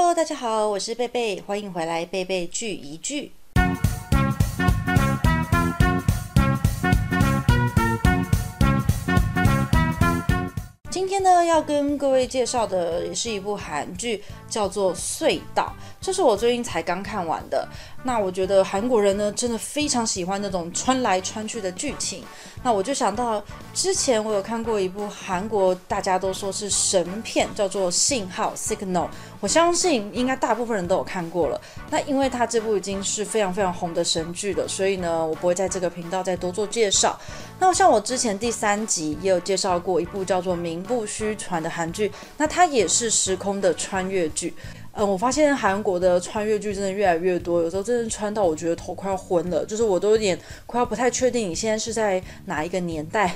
Hello，大家好，我是贝贝，欢迎回来贝贝聚一聚。今天呢，要跟各位介绍的也是一部韩剧，叫做《隧道》，这是我最近才刚看完的。那我觉得韩国人呢，真的非常喜欢那种穿来穿去的剧情。那我就想到之前我有看过一部韩国大家都说是神片，叫做《信号》（Signal）。我相信应该大部分人都有看过了。那因为它这部已经是非常非常红的神剧了，所以呢，我不会在这个频道再多做介绍。那像我之前第三集也有介绍过一部叫做《名不虚传》的韩剧，那它也是时空的穿越剧。嗯，我发现韩国的穿越剧真的越来越多，有时候真的穿到我觉得头快要昏了，就是我都有点快要不太确定你现在是在哪一个年代。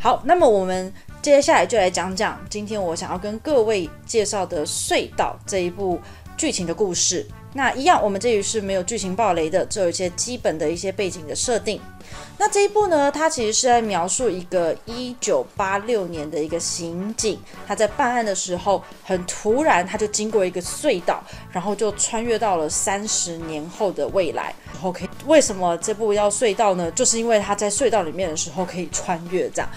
好，那么我们接下来就来讲讲今天我想要跟各位介绍的《隧道》这一部剧情的故事。那一样，我们这里是没有剧情暴雷的，只有一些基本的一些背景的设定。那这一部呢，它其实是在描述一个一九八六年的一个刑警，他在办案的时候，很突然他就经过一个隧道，然后就穿越到了三十年后的未来。OK，为什么这部要隧道呢？就是因为他在隧道里面的时候可以穿越这样。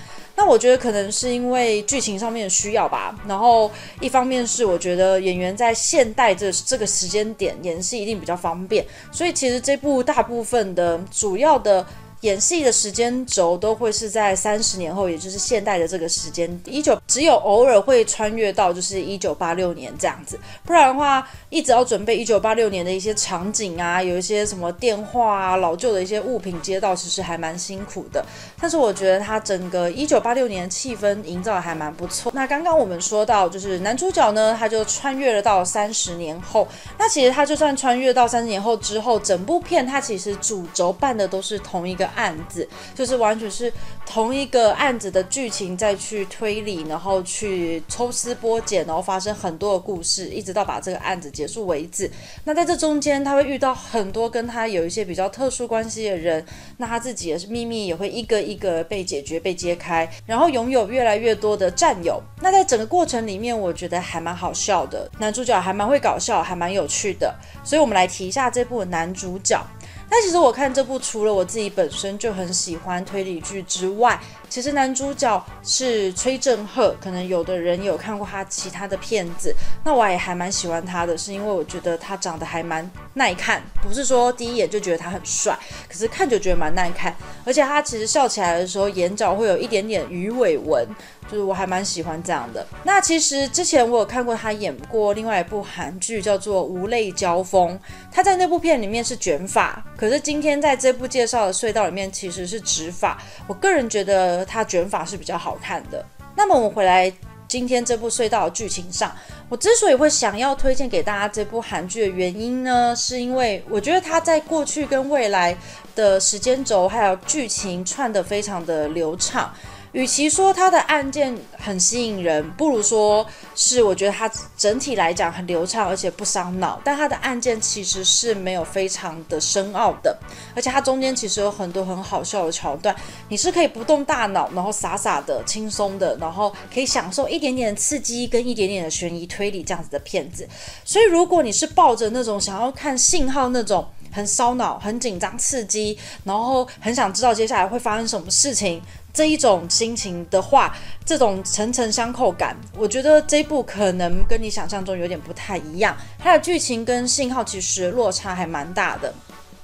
那我觉得可能是因为剧情上面的需要吧。然后一方面是我觉得演员在现代这这个时间点演戏一定比较方便，所以其实这部大部分的主要的。演戏的时间轴都会是在三十年后，也就是现代的这个时间。一九只有偶尔会穿越到就是一九八六年这样子，不然的话，一直要准备一九八六年的一些场景啊，有一些什么电话啊、老旧的一些物品接到，其实还蛮辛苦的。但是我觉得他整个一九八六年气氛营造的还蛮不错。那刚刚我们说到，就是男主角呢，他就穿越了到三十年后。那其实他就算穿越到三十年后之后，整部片他其实主轴办的都是同一个。案子就是完全是同一个案子的剧情再去推理，然后去抽丝剥茧，然后发生很多的故事，一直到把这个案子结束为止。那在这中间，他会遇到很多跟他有一些比较特殊关系的人，那他自己也是秘密也会一个一个被解决、被揭开，然后拥有越来越多的战友。那在整个过程里面，我觉得还蛮好笑的，男主角还蛮会搞笑，还蛮有趣的。所以我们来提一下这部男主角。但其实我看这部，除了我自己本身就很喜欢推理剧之外，其实男主角是崔振赫，可能有的人有看过他其他的片子，那我也还蛮喜欢他的，是因为我觉得他长得还蛮耐看，不是说第一眼就觉得他很帅，可是看就觉得蛮耐看，而且他其实笑起来的时候，眼角会有一点点鱼尾纹。就是我还蛮喜欢这样的。那其实之前我有看过他演过另外一部韩剧，叫做《无泪交锋》。他在那部片里面是卷发，可是今天在这部介绍的隧道里面其实是直发。我个人觉得它卷法是比较好看的。那么我们回来今天这部隧道的剧情上，我之所以会想要推荐给大家这部韩剧的原因呢，是因为我觉得它在过去跟未来的时间轴还有剧情串得非常的流畅。与其说他的案件很吸引人，不如说是我觉得他整体来讲很流畅，而且不伤脑。但他的案件其实是没有非常的深奥的，而且它中间其实有很多很好笑的桥段，你是可以不动大脑，然后傻傻的、轻松的，然后可以享受一点点刺激跟一点点的悬疑推理这样子的片子。所以如果你是抱着那种想要看信号那种很烧脑、很紧张、刺激，然后很想知道接下来会发生什么事情。这一种心情的话，这种层层相扣感，我觉得这部可能跟你想象中有点不太一样。它的剧情跟信号其实落差还蛮大的。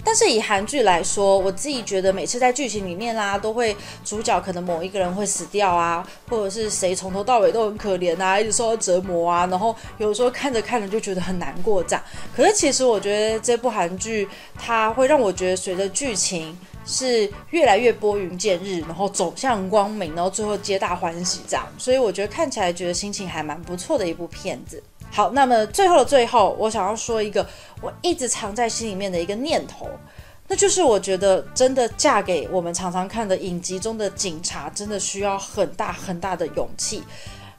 但是以韩剧来说，我自己觉得每次在剧情里面啦，都会主角可能某一个人会死掉啊，或者是谁从头到尾都很可怜啊，一直受到折磨啊，然后有时候看着看着就觉得很难过这样。可是其实我觉得这部韩剧，它会让我觉得随着剧情。是越来越拨云见日，然后走向光明，然后最后皆大欢喜这样，所以我觉得看起来觉得心情还蛮不错的一部片子。好，那么最后的最后，我想要说一个我一直藏在心里面的一个念头，那就是我觉得真的嫁给我们常常看的影集中的警察，真的需要很大很大的勇气。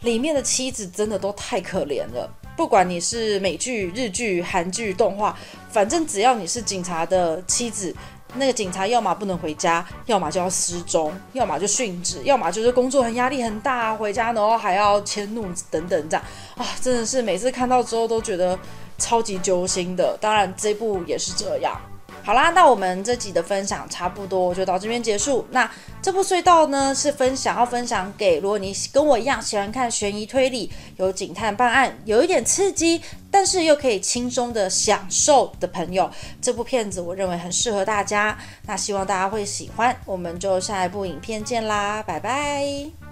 里面的妻子真的都太可怜了，不管你是美剧、日剧、韩剧、动画，反正只要你是警察的妻子。那个警察要么不能回家，要么就要失踪，要么就殉职，要么就是工作很压力很大，回家然后还要迁怒等等这样啊，真的是每次看到之后都觉得超级揪心的。当然这部也是这样。好啦，那我们这集的分享差不多就到这边结束。那这部隧道呢，是分享要分享给如果你跟我一样喜欢看悬疑推理、有警探办案、有一点刺激，但是又可以轻松的享受的朋友。这部片子我认为很适合大家，那希望大家会喜欢。我们就下一部影片见啦，拜拜。